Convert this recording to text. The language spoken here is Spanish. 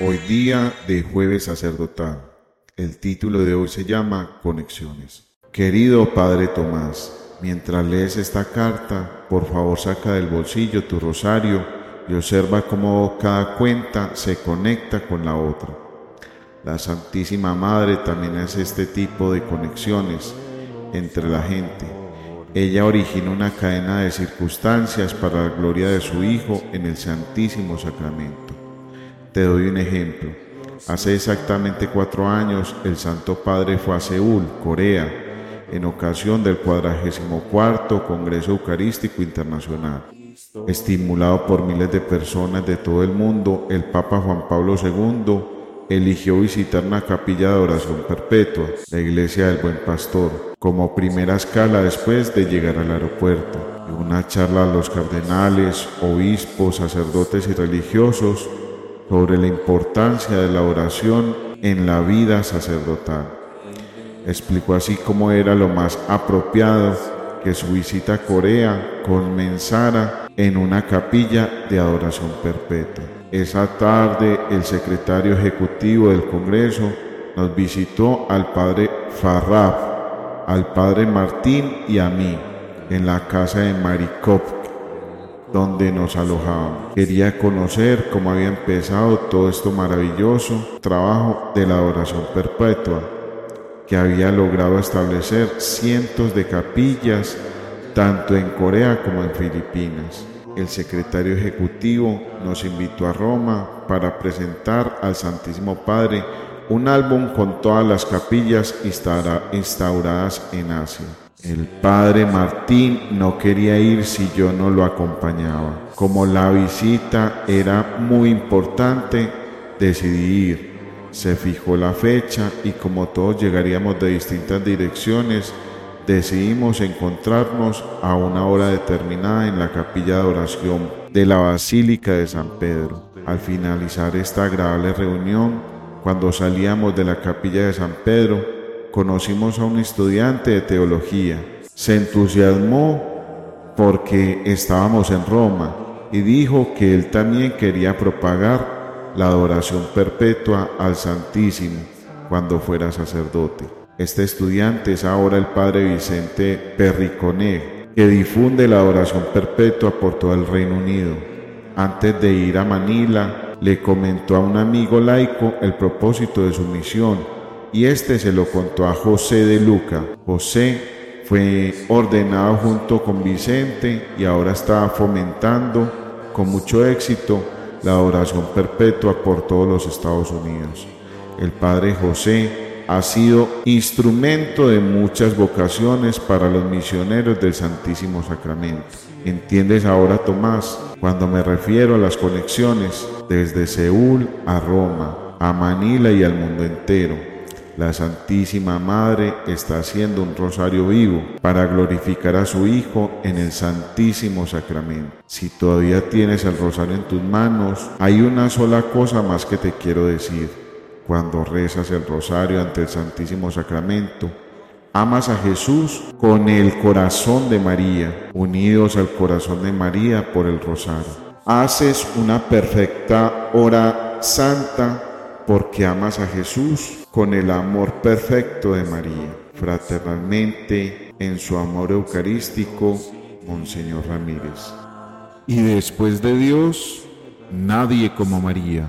Hoy día de jueves sacerdotal. El título de hoy se llama Conexiones. Querido Padre Tomás, mientras lees esta carta, por favor saca del bolsillo tu rosario y observa cómo cada cuenta se conecta con la otra. La Santísima Madre también hace este tipo de conexiones entre la gente. Ella origina una cadena de circunstancias para la gloria de su Hijo en el Santísimo Sacramento. Te doy un ejemplo. Hace exactamente cuatro años el Santo Padre fue a Seúl, Corea, en ocasión del 44 Congreso Eucarístico Internacional. Estimulado por miles de personas de todo el mundo, el Papa Juan Pablo II eligió visitar una capilla de oración perpetua, la Iglesia del Buen Pastor, como primera escala después de llegar al aeropuerto. Una charla a los cardenales, obispos, sacerdotes y religiosos sobre la importancia de la oración en la vida sacerdotal. Explicó así cómo era lo más apropiado que su visita a Corea comenzara en una capilla de adoración perpetua. Esa tarde el secretario ejecutivo del Congreso nos visitó al padre Farrab, al padre Martín y a mí en la casa de Marikop donde nos alojábamos. Quería conocer cómo había empezado todo esto maravilloso trabajo de la adoración perpetua, que había logrado establecer cientos de capillas, tanto en Corea como en Filipinas. El secretario ejecutivo nos invitó a Roma para presentar al Santísimo Padre un álbum con todas las capillas instauradas en Asia. El padre Martín no quería ir si yo no lo acompañaba. Como la visita era muy importante, decidí ir. Se fijó la fecha y como todos llegaríamos de distintas direcciones, decidimos encontrarnos a una hora determinada en la capilla de oración de la Basílica de San Pedro. Al finalizar esta agradable reunión, cuando salíamos de la capilla de San Pedro, conocimos a un estudiante de teología. Se entusiasmó porque estábamos en Roma y dijo que él también quería propagar la adoración perpetua al Santísimo cuando fuera sacerdote. Este estudiante es ahora el padre Vicente Perriconé, que difunde la adoración perpetua por todo el Reino Unido. Antes de ir a Manila, le comentó a un amigo laico el propósito de su misión y este se lo contó a José de Luca. José fue ordenado junto con Vicente y ahora está fomentando con mucho éxito la oración perpetua por todos los Estados Unidos. El Padre José ha sido instrumento de muchas vocaciones para los misioneros del Santísimo Sacramento. ¿Entiendes ahora, Tomás, cuando me refiero a las conexiones desde Seúl a Roma, a Manila y al mundo entero? La Santísima Madre está haciendo un rosario vivo para glorificar a su Hijo en el Santísimo Sacramento. Si todavía tienes el rosario en tus manos, hay una sola cosa más que te quiero decir. Cuando rezas el rosario ante el Santísimo Sacramento, amas a Jesús con el corazón de María, unidos al corazón de María por el rosario. Haces una perfecta hora santa porque amas a Jesús con el amor perfecto de María. Fraternalmente, en su amor eucarístico, Monseñor Ramírez. Y después de Dios, nadie como María.